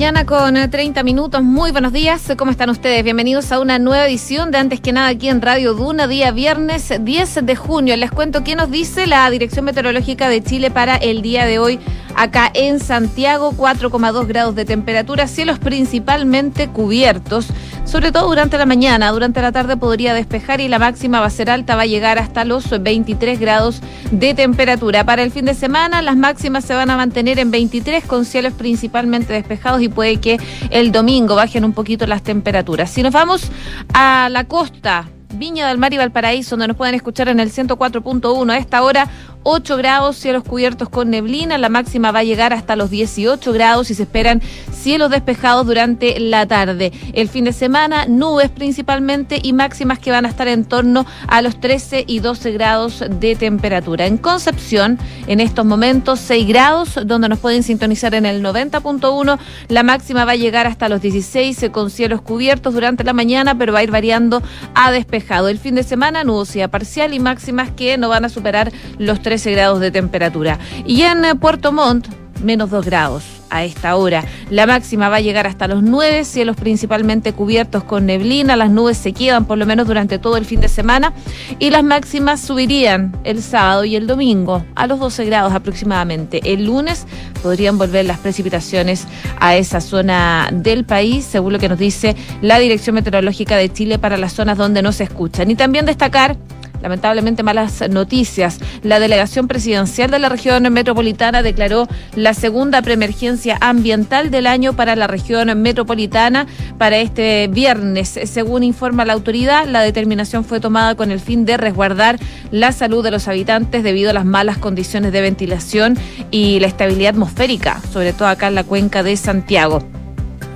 mañana con 30 minutos. Muy buenos días. ¿Cómo están ustedes? Bienvenidos a una nueva edición de Antes que nada aquí en Radio Duna, día viernes 10 de junio. Les cuento qué nos dice la Dirección Meteorológica de Chile para el día de hoy acá en Santiago. 4,2 grados de temperatura, cielos principalmente cubiertos, sobre todo durante la mañana. Durante la tarde podría despejar y la máxima va a ser alta, va a llegar hasta los 23 grados de temperatura. Para el fin de semana las máximas se van a mantener en 23 con cielos principalmente despejados y puede que el domingo bajen un poquito las temperaturas. Si nos vamos a la costa, Viña del Mar y Valparaíso, donde nos pueden escuchar en el 104.1 a esta hora, 8 grados, cielos cubiertos con neblina, la máxima va a llegar hasta los 18 grados y se esperan cielos despejados durante la tarde. El fin de semana, nubes principalmente y máximas que van a estar en torno a los 13 y 12 grados de temperatura. En Concepción, en estos momentos, 6 grados, donde nos pueden sintonizar en el 90.1, la máxima va a llegar hasta los 16 con cielos cubiertos durante la mañana, pero va a ir variando a despejado. El fin de semana, nubosidad parcial y máximas que no van a superar los 13 grados de temperatura. Y en eh, Puerto Montt, menos 2 grados a esta hora. La máxima va a llegar hasta los 9, cielos principalmente cubiertos con neblina, las nubes se quedan por lo menos durante todo el fin de semana y las máximas subirían el sábado y el domingo a los 12 grados aproximadamente. El lunes podrían volver las precipitaciones a esa zona del país, según lo que nos dice la Dirección Meteorológica de Chile para las zonas donde no se escuchan. Y también destacar lamentablemente malas noticias. La delegación presidencial de la región metropolitana declaró la segunda preemergencia ambiental del año para la región metropolitana para este viernes. Según informa la autoridad, la determinación fue tomada con el fin de resguardar la salud de los habitantes debido a las malas condiciones de ventilación y la estabilidad atmosférica, sobre todo acá en la cuenca de Santiago.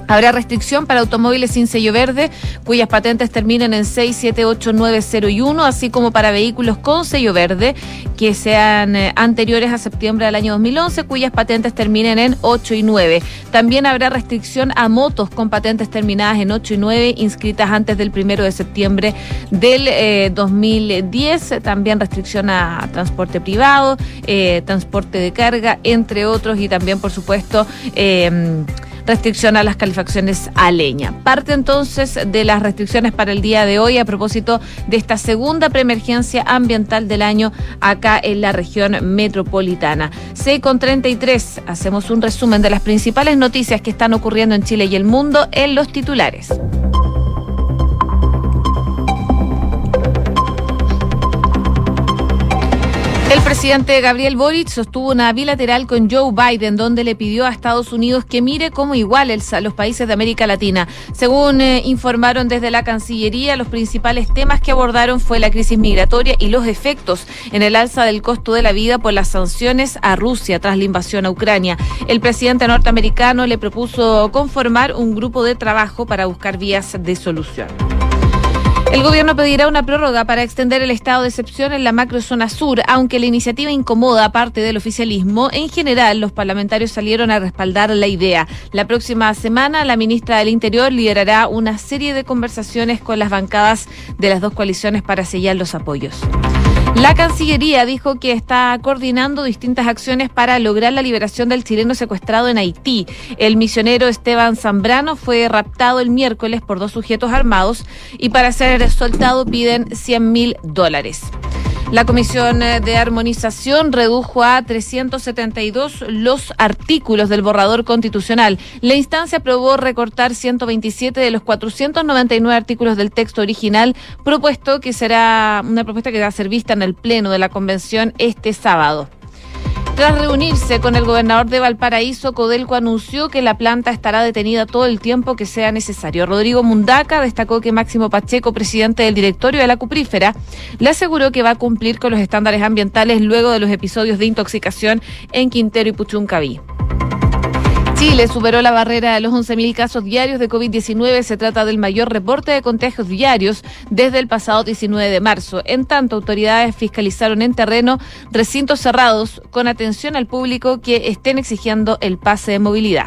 Habrá restricción para automóviles sin sello verde, cuyas patentes terminen en 6, 7, 8, 9, 0 y 1, así como para vehículos con sello verde que sean eh, anteriores a septiembre del año 2011, cuyas patentes terminen en 8 y 9. También habrá restricción a motos con patentes terminadas en 8 y 9, inscritas antes del 1 de septiembre del 2010. Eh, También restricción a transporte privado, eh, transporte de carga, entre otros, y también, por supuesto, restricción a las calefacciones a leña. Parte entonces de las restricciones para el día de hoy a propósito de esta segunda preemergencia ambiental del año acá en la región metropolitana. C con 33, hacemos un resumen de las principales noticias que están ocurriendo en Chile y el mundo en los titulares. El presidente Gabriel Boric sostuvo una bilateral con Joe Biden, donde le pidió a Estados Unidos que mire como iguales a los países de América Latina. Según eh, informaron desde la Cancillería, los principales temas que abordaron fue la crisis migratoria y los efectos en el alza del costo de la vida por las sanciones a Rusia tras la invasión a Ucrania. El presidente norteamericano le propuso conformar un grupo de trabajo para buscar vías de solución. El gobierno pedirá una prórroga para extender el estado de excepción en la macrozona sur, aunque la iniciativa incomoda parte del oficialismo. En general, los parlamentarios salieron a respaldar la idea. La próxima semana, la ministra del Interior liderará una serie de conversaciones con las bancadas de las dos coaliciones para sellar los apoyos. La Cancillería dijo que está coordinando distintas acciones para lograr la liberación del chileno secuestrado en Haití. El misionero Esteban Zambrano fue raptado el miércoles por dos sujetos armados y para ser soltado piden 100 mil dólares. La Comisión de Armonización redujo a 372 los artículos del borrador constitucional. La instancia aprobó recortar 127 de los 499 artículos del texto original, propuesto que será una propuesta que va a ser vista en el Pleno de la Convención este sábado. Tras reunirse con el gobernador de Valparaíso, Codelco anunció que la planta estará detenida todo el tiempo que sea necesario. Rodrigo Mundaca destacó que Máximo Pacheco, presidente del directorio de la Cuprífera, le aseguró que va a cumplir con los estándares ambientales luego de los episodios de intoxicación en Quintero y Puchuncaví. Chile superó la barrera de los 11.000 casos diarios de COVID-19. Se trata del mayor reporte de contagios diarios desde el pasado 19 de marzo. En tanto, autoridades fiscalizaron en terreno recintos cerrados con atención al público que estén exigiendo el pase de movilidad.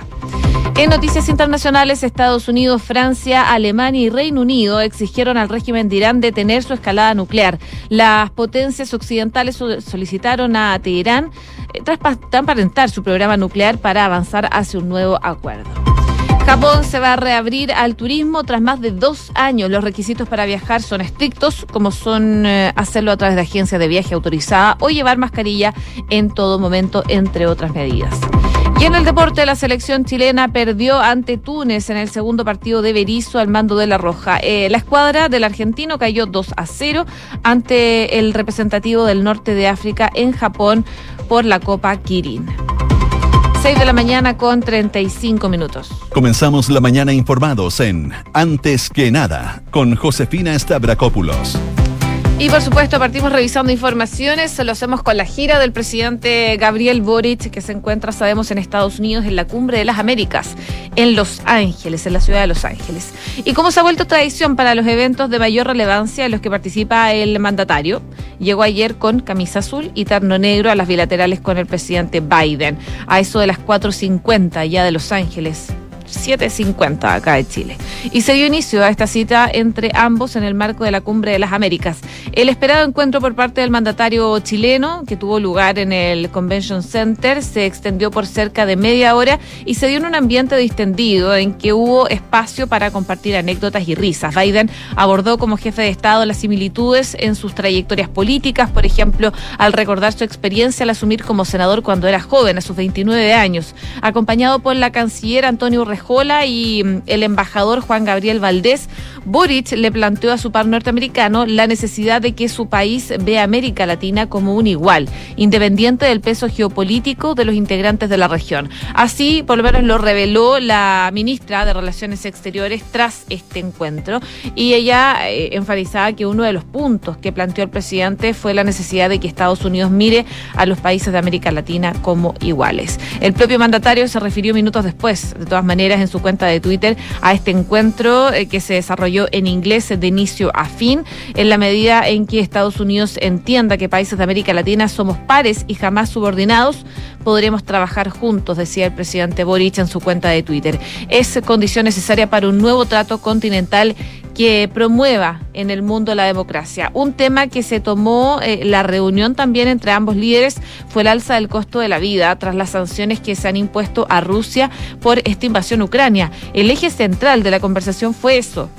En noticias internacionales, Estados Unidos, Francia, Alemania y Reino Unido exigieron al régimen de Irán detener su escalada nuclear. Las potencias occidentales solicitaron a Teherán eh, transparentar su programa nuclear para avanzar hacia un nuevo acuerdo. Japón se va a reabrir al turismo tras más de dos años. Los requisitos para viajar son estrictos, como son eh, hacerlo a través de agencia de viaje autorizada o llevar mascarilla en todo momento, entre otras medidas. Y en el deporte, la selección chilena perdió ante Túnez en el segundo partido de Berizo al mando de la Roja. Eh, la escuadra del argentino cayó 2 a 0 ante el representativo del norte de África en Japón por la Copa Kirin. 6 de la mañana con 35 minutos. Comenzamos la mañana informados en Antes que nada con Josefina Stavrakopoulos. Y por supuesto partimos revisando informaciones, lo hacemos con la gira del presidente Gabriel Boric que se encuentra, sabemos, en Estados Unidos en la Cumbre de las Américas, en Los Ángeles, en la ciudad de Los Ángeles. Y como se ha vuelto tradición para los eventos de mayor relevancia en los que participa el mandatario, llegó ayer con camisa azul y terno negro a las bilaterales con el presidente Biden, a eso de las 4.50 ya de Los Ángeles. 7.50 acá de Chile. Y se dio inicio a esta cita entre ambos en el marco de la Cumbre de las Américas. El esperado encuentro por parte del mandatario chileno, que tuvo lugar en el Convention Center, se extendió por cerca de media hora y se dio en un ambiente distendido en que hubo espacio para compartir anécdotas y risas. Biden abordó como jefe de Estado las similitudes en sus trayectorias políticas, por ejemplo, al recordar su experiencia al asumir como senador cuando era joven, a sus 29 años, acompañado por la canciller Antonio Jola y mm, el embajador Juan Gabriel Valdés, Boric le planteó a su par norteamericano la necesidad de que su país vea a América Latina como un igual, independiente del peso geopolítico de los integrantes de la región. Así, por lo menos lo reveló la ministra de Relaciones Exteriores tras este encuentro y ella eh, enfatizaba que uno de los puntos que planteó el presidente fue la necesidad de que Estados Unidos mire a los países de América Latina como iguales. El propio mandatario se refirió minutos después, de todas maneras, en su cuenta de Twitter a este encuentro eh, que se desarrolló en inglés de inicio a fin, en la medida en que Estados Unidos entienda que países de América Latina somos pares y jamás subordinados, podremos trabajar juntos, decía el presidente Boric en su cuenta de Twitter. Es condición necesaria para un nuevo trato continental que promueva en el mundo la democracia. Un tema que se tomó eh, la reunión también entre ambos líderes fue el alza del costo de la vida tras las sanciones que se han impuesto a Rusia por esta invasión ucrania. El eje central de la conversación fue eso,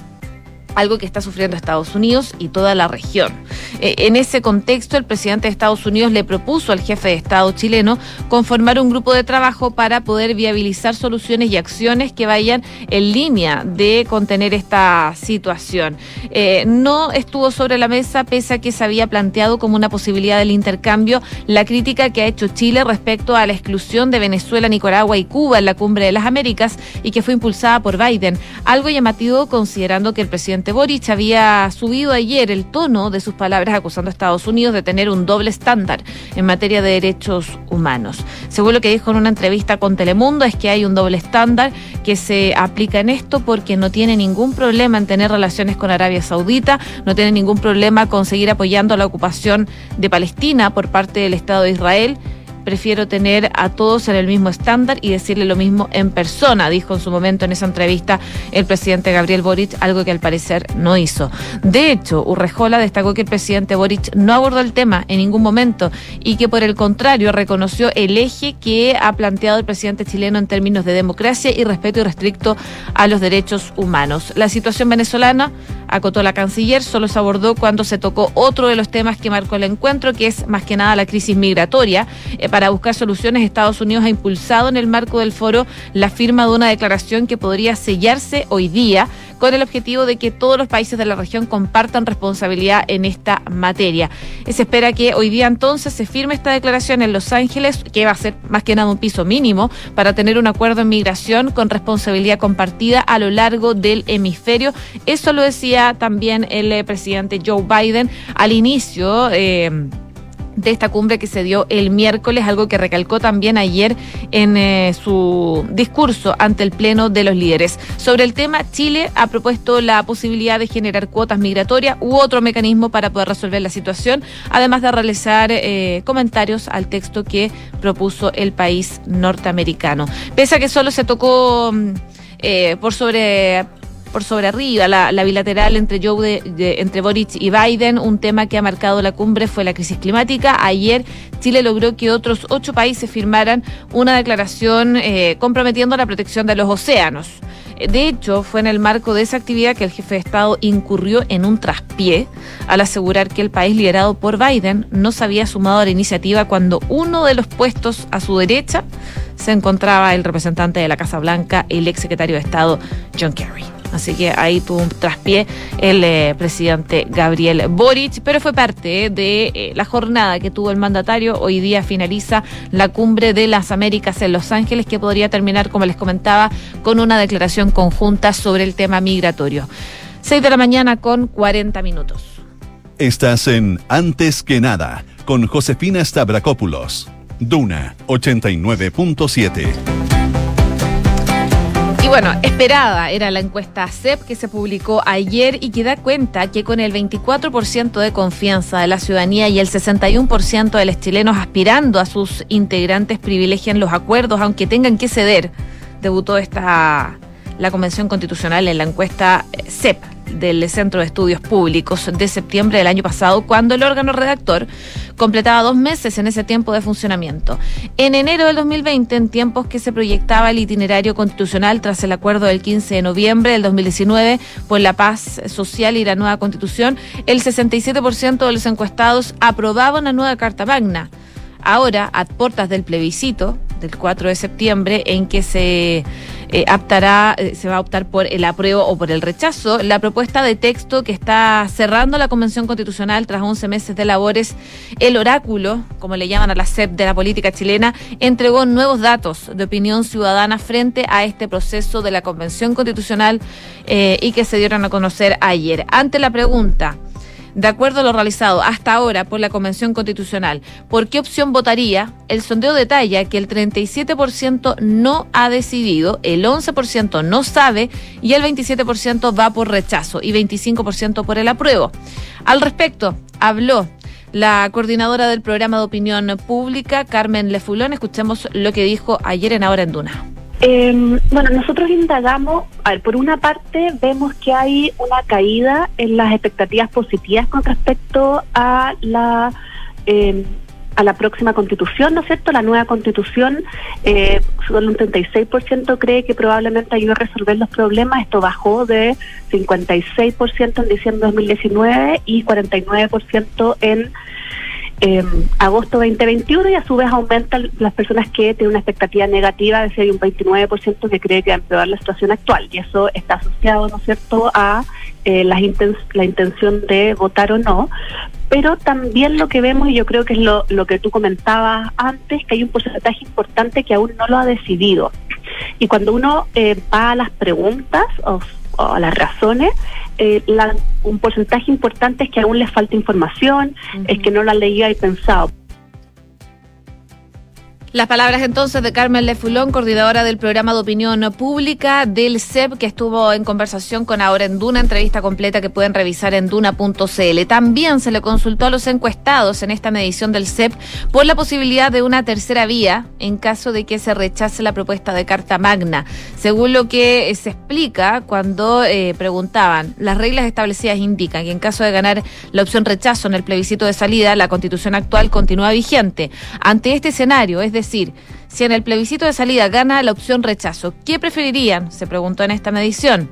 algo que está sufriendo Estados Unidos y toda la región. Eh, en ese contexto, el presidente de Estados Unidos le propuso al jefe de Estado chileno conformar un grupo de trabajo para poder viabilizar soluciones y acciones que vayan en línea de contener esta situación. Eh, no estuvo sobre la mesa, pese a que se había planteado como una posibilidad del intercambio la crítica que ha hecho Chile respecto a la exclusión de Venezuela, Nicaragua y Cuba en la cumbre de las Américas y que fue impulsada por Biden. Algo llamativo considerando que el presidente Boric había subido ayer el tono de sus palabras acusando a Estados Unidos de tener un doble estándar en materia de derechos humanos. Según lo que dijo en una entrevista con Telemundo, es que hay un doble estándar que se aplica en esto porque no tiene ningún problema en tener relaciones con Arabia Saudita, no tiene ningún problema con seguir apoyando la ocupación de Palestina por parte del Estado de Israel prefiero tener a todos en el mismo estándar y decirle lo mismo en persona, dijo en su momento en esa entrevista el presidente Gabriel Boric, algo que al parecer no hizo. De hecho, Urrejola destacó que el presidente Boric no abordó el tema en ningún momento y que por el contrario reconoció el eje que ha planteado el presidente chileno en términos de democracia y respeto irrestricto a los derechos humanos. La situación venezolana, acotó la canciller, solo se abordó cuando se tocó otro de los temas que marcó el encuentro, que es más que nada la crisis migratoria. Eh, para buscar soluciones, Estados Unidos ha impulsado en el marco del foro la firma de una declaración que podría sellarse hoy día con el objetivo de que todos los países de la región compartan responsabilidad en esta materia. Se espera que hoy día entonces se firme esta declaración en Los Ángeles, que va a ser más que nada un piso mínimo para tener un acuerdo en migración con responsabilidad compartida a lo largo del hemisferio. Eso lo decía también el eh, presidente Joe Biden al inicio. Eh, de esta cumbre que se dio el miércoles, algo que recalcó también ayer en eh, su discurso ante el Pleno de los Líderes. Sobre el tema, Chile ha propuesto la posibilidad de generar cuotas migratorias u otro mecanismo para poder resolver la situación, además de realizar eh, comentarios al texto que propuso el país norteamericano. Pese a que solo se tocó mm, eh, por sobre por sobre arriba. La, bilateral entre, Joe entre Boric y Biden, un tema que ha marcado la cumbre fue la crisis climática. Ayer Chile logró que otros ocho países firmaran una declaración eh, comprometiendo la protección de los océanos. De hecho, fue en el marco de esa actividad que el jefe de Estado incurrió en un traspié al asegurar que el país liderado por Biden no se había sumado a la iniciativa cuando uno de los puestos a su derecha se encontraba el representante de la Casa Blanca, el ex secretario de Estado John Kerry. Así que ahí tuvo un traspié el eh, presidente Gabriel Boric, pero fue parte de eh, la jornada que tuvo el mandatario. Hoy día finaliza la cumbre de las Américas en Los Ángeles, que podría terminar, como les comentaba, con una declaración conjunta sobre el tema migratorio. 6 de la mañana con 40 minutos. Estás en Antes que nada con Josefina Stavrakopoulos. Duna 89.7. Bueno, esperada era la encuesta CEP que se publicó ayer y que da cuenta que con el 24% de confianza de la ciudadanía y el 61% de los chilenos aspirando a sus integrantes privilegian los acuerdos, aunque tengan que ceder, debutó esta la Convención Constitucional en la encuesta CEP del Centro de Estudios Públicos de septiembre del año pasado, cuando el órgano redactor completaba dos meses en ese tiempo de funcionamiento. En enero del 2020, en tiempos que se proyectaba el itinerario constitucional tras el acuerdo del 15 de noviembre del 2019 por la paz social y la nueva constitución, el 67% de los encuestados aprobaban la nueva Carta Magna. Ahora, a puertas del plebiscito del 4 de septiembre, en que se eh, eh, se va a optar por el apruebo o por el rechazo. La propuesta de texto que está cerrando la Convención Constitucional tras 11 meses de labores, el oráculo, como le llaman a la SEP de la política chilena, entregó nuevos datos de opinión ciudadana frente a este proceso de la Convención Constitucional eh, y que se dieron a conocer ayer. Ante la pregunta, de acuerdo a lo realizado hasta ahora por la Convención Constitucional, ¿por qué opción votaría? El sondeo detalla que el 37% no ha decidido, el 11% no sabe y el 27% va por rechazo y 25% por el apruebo. Al respecto, habló la coordinadora del programa de opinión pública, Carmen Lefulón. Escuchemos lo que dijo ayer en Ahora en Duna. Eh, bueno, nosotros indagamos, a ver, por una parte vemos que hay una caída en las expectativas positivas con respecto a la em, a la próxima constitución, ¿no es cierto? La nueva constitución, eh, solo un 36% cree que probablemente ayude a resolver los problemas. Esto bajó de 56% en diciembre de 2019 y 49% en eh, agosto 2021 y a su vez aumentan las personas que tienen una expectativa negativa, de hay un 29% que cree que va a empeorar la situación actual y eso está asociado, ¿no es cierto?, a eh, la, la intención de votar o no. Pero también lo que vemos, y yo creo que es lo, lo que tú comentabas antes, que hay un porcentaje importante que aún no lo ha decidido. Y cuando uno eh, va a las preguntas o, o a las razones, eh, un porcentaje importante es que aún les falta información, es que no la leía y pensado. Las palabras entonces de Carmen Lefulón, coordinadora del programa de opinión pública del CEP, que estuvo en conversación con Ahora en Duna, entrevista completa que pueden revisar en duna.cl. También se le consultó a los encuestados en esta medición del CEP por la posibilidad de una tercera vía en caso de que se rechace la propuesta de Carta Magna. Según lo que se explica cuando eh, preguntaban, las reglas establecidas indican que en caso de ganar la opción rechazo en el plebiscito de salida, la constitución actual continúa vigente. Ante este escenario, es decir, si en el plebiscito de salida gana la opción rechazo, ¿qué preferirían? Se preguntó en esta medición.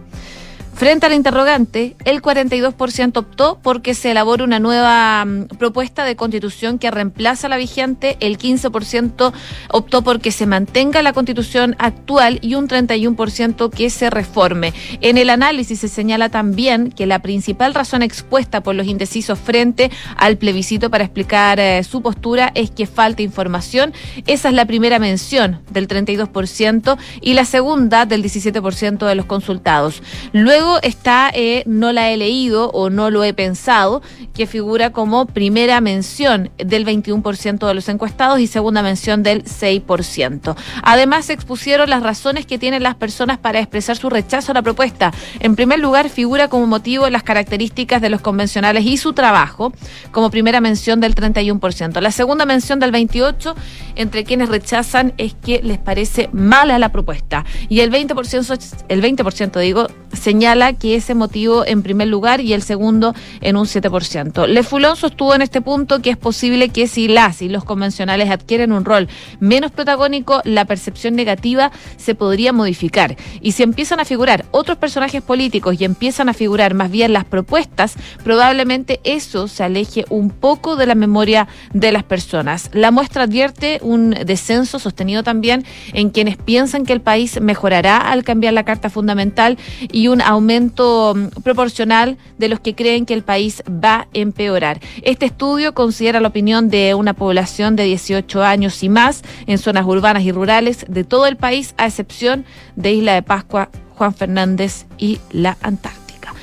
Frente al interrogante, el 42% optó porque se elabore una nueva mm, propuesta de constitución que reemplaza la vigente, el 15% optó porque se mantenga la constitución actual y un 31% que se reforme. En el análisis se señala también que la principal razón expuesta por los indecisos frente al plebiscito para explicar eh, su postura es que falta información. Esa es la primera mención del 32% y la segunda del 17% de los consultados. Luego está eh, No la he leído o No lo he pensado, que figura como primera mención del 21% de los encuestados y segunda mención del 6%. Además, se expusieron las razones que tienen las personas para expresar su rechazo a la propuesta. En primer lugar, figura como motivo las características de los convencionales y su trabajo, como primera mención del 31%. La segunda mención del 28% entre quienes rechazan es que les parece mala la propuesta. Y el 20%, el 20% digo, señala que ese motivo en primer lugar y el segundo en un 7%. Le Fulón sostuvo en este punto que es posible que si las y los convencionales adquieren un rol menos protagónico, la percepción negativa se podría modificar. Y si empiezan a figurar otros personajes políticos y empiezan a figurar más bien las propuestas, probablemente eso se aleje un poco de la memoria de las personas. La muestra advierte un descenso sostenido también en quienes piensan que el país mejorará al cambiar la Carta Fundamental y un aumento mm, proporcional de los que creen que el país va a empeorar. Este estudio considera la opinión de una población de 18 años y más en zonas urbanas y rurales de todo el país, a excepción de Isla de Pascua, Juan Fernández y la Antártica.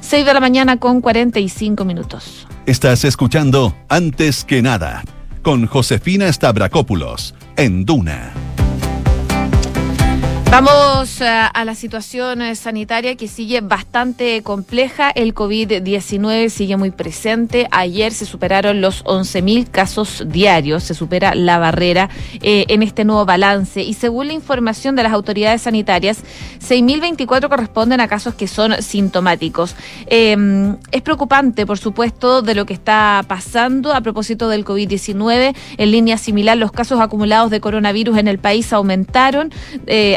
6 de la mañana con 45 minutos. Estás escuchando Antes que nada con Josefina Stavrakopoulos en Duna. Vamos eh, a la situación eh, sanitaria que sigue bastante compleja. El COVID-19 sigue muy presente. Ayer se superaron los 11.000 casos diarios. Se supera la barrera eh, en este nuevo balance. Y según la información de las autoridades sanitarias, 6.024 corresponden a casos que son sintomáticos. Em, es preocupante, por supuesto, de lo que está pasando a propósito del COVID-19. En línea similar, los casos acumulados de coronavirus en el país aumentaron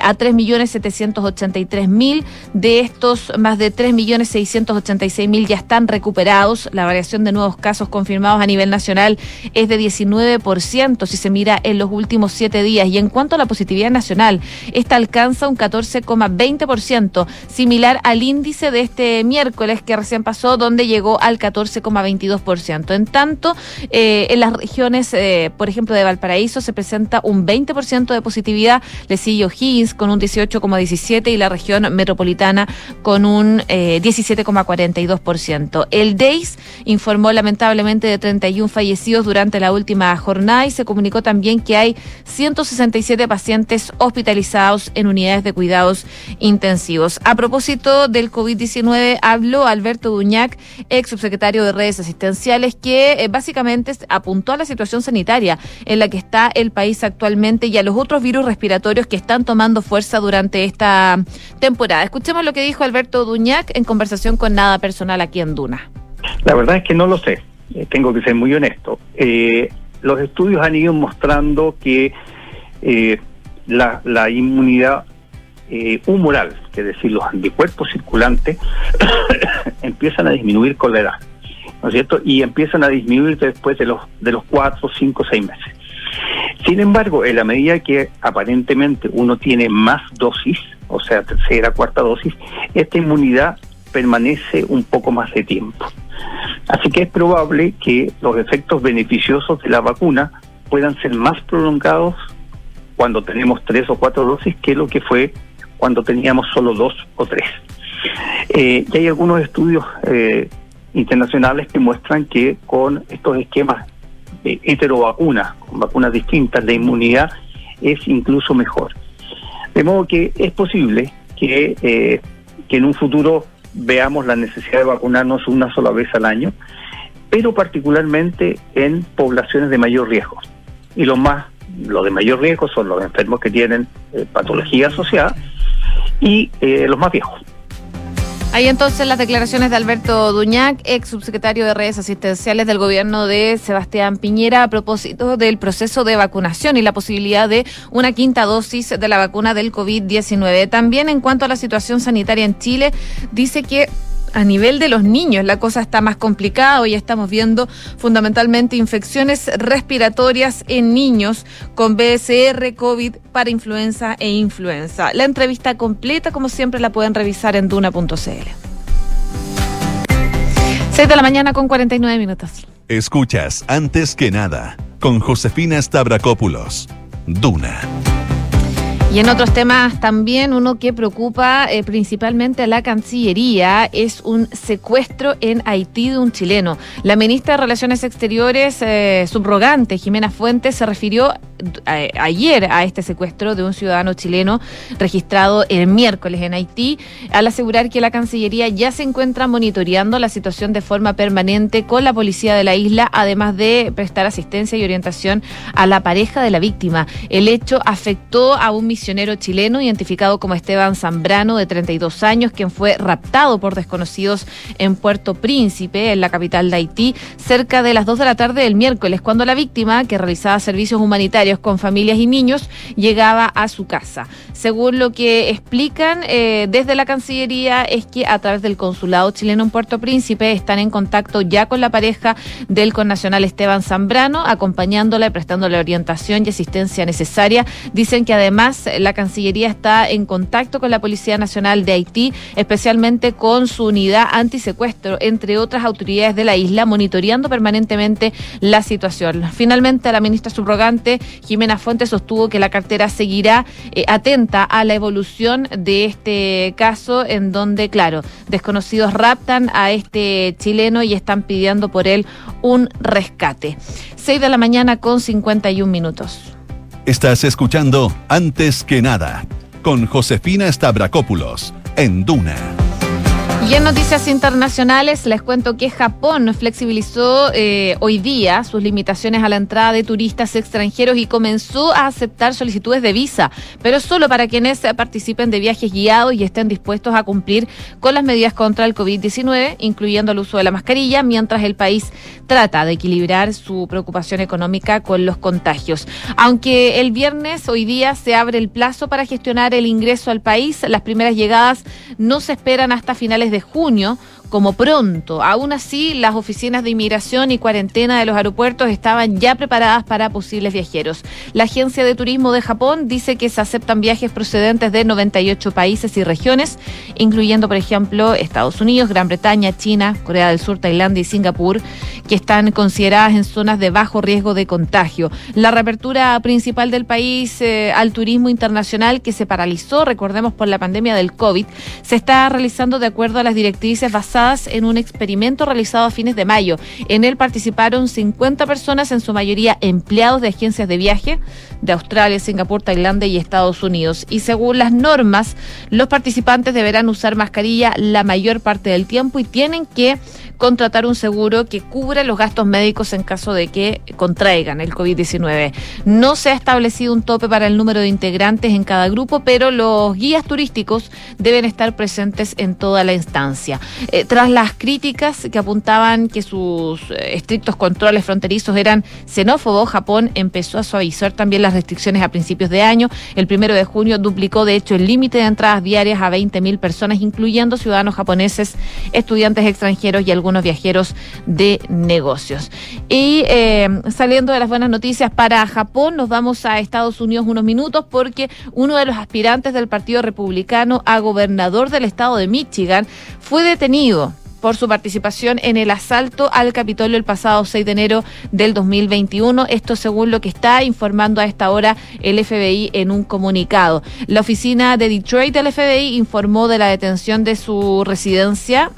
a 3.783.000. De estos, más de 3.686.000 ya están recuperados. La variación de nuevos casos confirmados a nivel nacional es de 19% si se mira en los últimos siete días. Y en cuanto a la positividad nacional, esta alcanza un 14,20%, similar al índice de este miércoles que recién pasó, donde llegó al 14,22%. En tanto, eh, en las regiones, eh, por ejemplo, de Valparaíso, se presenta un 20% de positividad. Le sigue O'Higgins con un 18,17 y la región metropolitana con un 17,42%. Eh, El DEIS informó lamentablemente de 31 fallecidos durante la última jornada y se comunicó también que hay 167 pacientes hospitalizados en unidades de cuidados intensivos. A propósito del COVID-19, habló Alberto Duñac, ex subsecretario de redes asistenciales, que eh, básicamente apuntó a la situación sanitaria en la que está el país actualmente y a los otros virus respiratorios que están tomando fuerza durante esta temporada. Escuchemos lo que dijo Alberto Duñac en conversación con Nada Personal aquí en Duna. La verdad es que no lo sé, eh, tengo que ser muy honesto. Eh, los estudios han ido mostrando que eh, la, la, inmunidad humoral, es decir, los anticuerpos circulantes, empiezan a disminuir con la edad, ¿no es cierto? Y empiezan a disminuir después de los, de los cuatro, cinco, seis meses. Sin embargo, en la medida que aparentemente uno tiene más dosis, o sea, tercera, cuarta dosis, esta inmunidad permanece un poco más de tiempo. Así que es probable que los efectos beneficiosos de la vacuna puedan ser más prolongados cuando tenemos tres o cuatro dosis que lo que fue cuando teníamos solo dos o tres. Eh, y hay algunos estudios eh, internacionales que muestran que con estos esquemas de heterovacunas, con vacunas distintas, de inmunidad es incluso mejor. De modo que es posible que, eh, que en un futuro veamos la necesidad de vacunarnos una sola vez al año, pero particularmente en poblaciones de mayor riesgo. Y los más, los de mayor riesgo son los enfermos que tienen eh, patología asociada y eh, los más viejos. Hay entonces las declaraciones de Alberto Duñac, ex subsecretario de redes asistenciales del gobierno de Sebastián Piñera, a propósito del proceso de vacunación y la posibilidad de una quinta dosis de la vacuna del COVID-19. También en cuanto a la situación sanitaria en Chile, dice que a nivel de los niños la cosa está más complicada. Hoy estamos viendo fundamentalmente infecciones respiratorias en niños con BSR, COVID para influenza e influenza. La entrevista completa, como siempre, la pueden revisar en duna.cl. 6 de la mañana con 49 minutos. Escuchas antes que nada con Josefina Stavrakopoulos. Duna. Y en otros temas también, uno que preocupa eh, principalmente a la Cancillería es un secuestro en Haití de un chileno. La ministra de Relaciones Exteriores, eh, subrogante, Jimena Fuentes, se refirió eh, ayer a este secuestro de un ciudadano chileno registrado el miércoles en Haití, al asegurar que la Cancillería ya se encuentra monitoreando la situación de forma permanente con la policía de la isla, además de prestar asistencia y orientación a la pareja de la víctima. El hecho afectó a un misionero misionero chileno identificado como Esteban Zambrano, de 32 años, quien fue raptado por desconocidos en Puerto Príncipe, en la capital de Haití, cerca de las 2 de la tarde del miércoles, cuando la víctima, que realizaba servicios humanitarios con familias y niños, llegaba a su casa. Según lo que explican eh, desde la Cancillería, es que a través del consulado chileno en Puerto Príncipe están en contacto ya con la pareja del connacional Esteban Zambrano, acompañándola y prestándole orientación y asistencia necesaria. Dicen que además la Cancillería está en contacto con la Policía Nacional de Haití, especialmente con su unidad antisecuestro, entre otras autoridades de la isla, monitoreando permanentemente la situación. Finalmente, la ministra subrogante, Jimena Fuentes, sostuvo que la cartera seguirá eh, atenta a la evolución de este caso, en donde, claro, desconocidos raptan a este chileno y están pidiendo por él un rescate. 6 de la mañana con 51 minutos. Estás escuchando Antes que nada con Josefina Stavrakopoulos en Duna. Y en noticias internacionales les cuento que Japón flexibilizó eh, hoy día sus limitaciones a la entrada de turistas extranjeros y comenzó a aceptar solicitudes de visa, pero solo para quienes participen de viajes guiados y estén dispuestos a cumplir con las medidas contra el COVID-19, incluyendo el uso de la mascarilla, mientras el país trata de equilibrar su preocupación económica con los contagios. Aunque el viernes, hoy día, se abre el plazo para gestionar el ingreso al país, las primeras llegadas no se esperan hasta finales de junio como pronto. Aún así, las oficinas de inmigración y cuarentena de los aeropuertos estaban ya preparadas para posibles viajeros. La Agencia de Turismo de Japón dice que se aceptan viajes procedentes de 98 países y regiones, incluyendo, por ejemplo, Estados Unidos, Gran Bretaña, China, Corea del Sur, Tailandia y Singapur, que están consideradas en zonas de bajo riesgo de contagio. La reapertura principal del país eh, al turismo internacional, que se paralizó, recordemos, por la pandemia del COVID, se está realizando de acuerdo a las directrices basadas en un experimento realizado a fines de mayo. En él participaron 50 personas, en su mayoría empleados de agencias de viaje de Australia, Singapur, Tailandia y Estados Unidos. Y según las normas, los participantes deberán usar mascarilla la mayor parte del tiempo y tienen que contratar un seguro que cubra los gastos médicos en caso de que contraigan el COVID-19. No se ha establecido un tope para el número de integrantes en cada grupo, pero los guías turísticos deben estar presentes en toda la instancia. Eh, tras las críticas que apuntaban que sus eh, estrictos controles fronterizos eran xenófobos, Japón empezó a suavizar también las restricciones a principios de año. El primero de junio duplicó, de hecho, el límite de entradas diarias a 20.000 personas, incluyendo ciudadanos japoneses, estudiantes extranjeros y algunos viajeros de negocios. Y eh, saliendo de las buenas noticias para Japón, nos vamos a Estados Unidos unos minutos porque uno de los aspirantes del Partido Republicano a gobernador del estado de Michigan fue detenido por su participación en el asalto al Capitolio el pasado 6 de enero del 2021. Esto según lo que está informando a esta hora el FBI en un comunicado. La oficina de Detroit del FBI informó de la detención de su residencia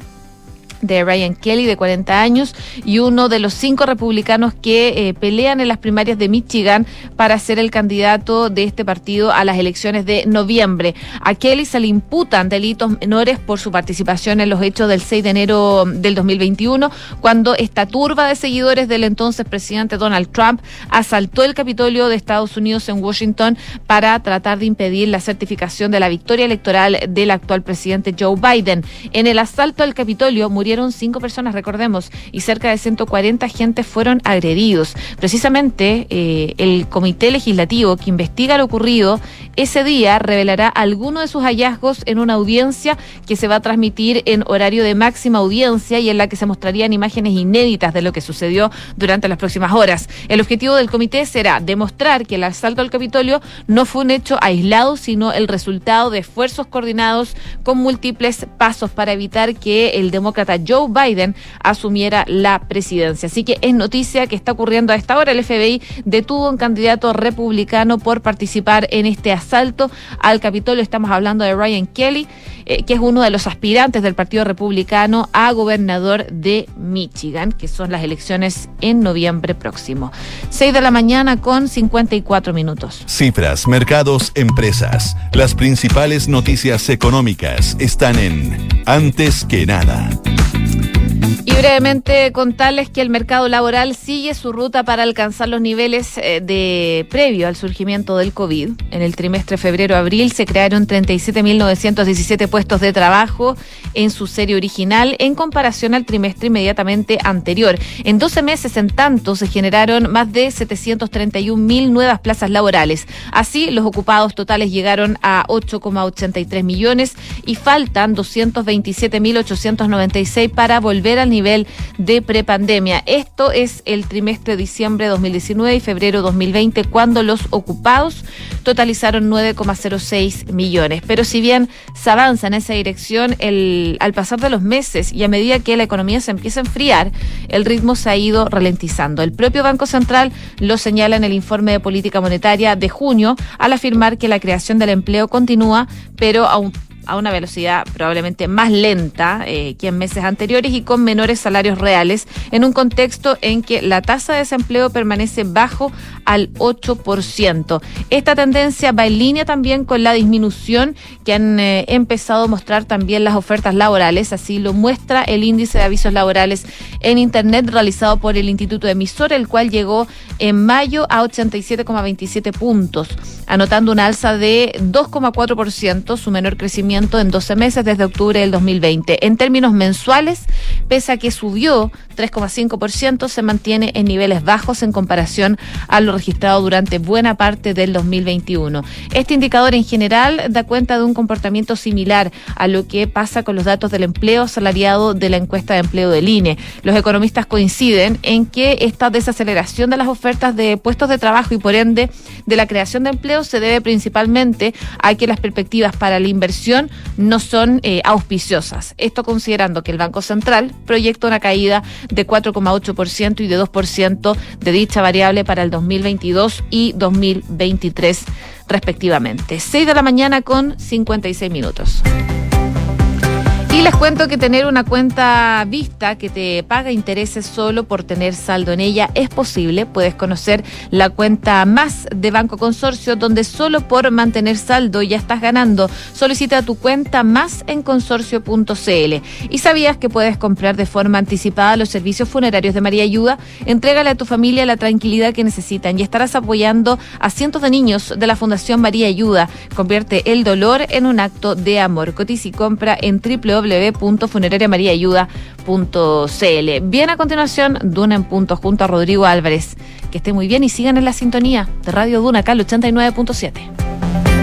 de Ryan Kelly, de 40 años, y uno de los cinco republicanos que eh, pelean en las primarias de Michigan para ser el candidato de este partido a las elecciones de noviembre. A Kelly se le imputan delitos menores por su participación en los hechos del 6 de enero del 2021, cuando esta turba de seguidores del entonces presidente Donald Trump asaltó el Capitolio de Estados Unidos en Washington para tratar de impedir la certificación de la victoria electoral del actual presidente Joe Biden. En el asalto al Capitolio murieron cinco personas, recordemos, y cerca de 140 agentes fueron agredidos. Precisamente eh, el comité legislativo que investiga lo ocurrido ese día revelará algunos de sus hallazgos en una audiencia que se va a transmitir en horario de máxima audiencia y en la que se mostrarían imágenes inéditas de lo que sucedió durante las próximas horas. El objetivo del comité será demostrar que el asalto al Capitolio no fue un hecho aislado, sino el resultado de esfuerzos coordinados con múltiples pasos para evitar que el demócrata Joe Biden asumiera la presidencia. Así que es noticia que está ocurriendo a esta hora. El FBI detuvo a un candidato republicano por participar en este asalto al Capitolio. Estamos hablando de Ryan Kelly, eh, que es uno de los aspirantes del Partido Republicano a gobernador de Michigan, que son las elecciones en noviembre próximo. 6 de la mañana con 54 minutos. Cifras, mercados, empresas. Las principales noticias económicas están en Antes que nada. Thank you. Y brevemente contarles que el mercado laboral sigue su ruta para alcanzar los niveles eh, de previo al surgimiento del COVID. En el trimestre febrero-abril se crearon 37.917 puestos de trabajo en su serie original en comparación al trimestre inmediatamente anterior. En 12 meses, en tanto, se generaron más de 731.000 nuevas plazas laborales. Así, los ocupados totales llegaron a 8,83 millones y faltan 227.896 para volver al nivel de prepandemia. Esto es el trimestre de diciembre de 2019 y febrero 2020, cuando los ocupados totalizaron 9,06 millones. Pero si bien se avanza en esa dirección, al pasar de los meses y a medida que la economía se empieza a enfriar, el ritmo se ha ido ralentizando. El propio Banco Central lo señala en el informe de política monetaria de junio al afirmar que la creación del empleo continúa, pero aún a una velocidad probablemente más lenta eh, que en meses anteriores y con menores salarios reales, en un contexto en que la tasa de desempleo permanece bajo al 8%. Esta tendencia va en línea también con la disminución que han eh, empezado a mostrar también las ofertas laborales, así lo muestra el índice de avisos laborales en Internet realizado por el Instituto Emisor, el cual llegó en mayo a 87,27 puntos, anotando una alza de 2,4%, su menor crecimiento en 12 meses desde octubre del 2020. En términos mensuales, pese a que subió 3,5%, se mantiene en niveles bajos en comparación a lo registrado durante buena parte del 2021. Este indicador en general da cuenta de un comportamiento similar a lo que pasa con los datos del empleo salariado de la encuesta de empleo del INE. Los economistas coinciden en que esta desaceleración de las ofertas de puestos de trabajo y por ende de la creación de empleo se debe principalmente a que las perspectivas para la inversión no son eh, auspiciosas. Esto considerando que el Banco Central proyecta una caída de 4,8% y de 2% de dicha variable para el 2022 y 2023 respectivamente. 6 de la mañana con 56 minutos. Y les cuento que tener una cuenta vista que te paga intereses solo por tener saldo en ella es posible. Puedes conocer la cuenta más de Banco Consorcio, donde solo por mantener saldo ya estás ganando. Solicita tu cuenta más en consorcio.cl. ¿Y sabías que puedes comprar de forma anticipada los servicios funerarios de María Ayuda? Entrégale a tu familia la tranquilidad que necesitan y estarás apoyando a cientos de niños de la Fundación María Ayuda. Convierte el dolor en un acto de amor. Cotiza y compra en www www.funerariamariaayuda.cl. Bien a continuación, Duna en punto junto a Rodrigo Álvarez. Que esté muy bien y sigan en la sintonía de Radio Duna, acá el 89.7.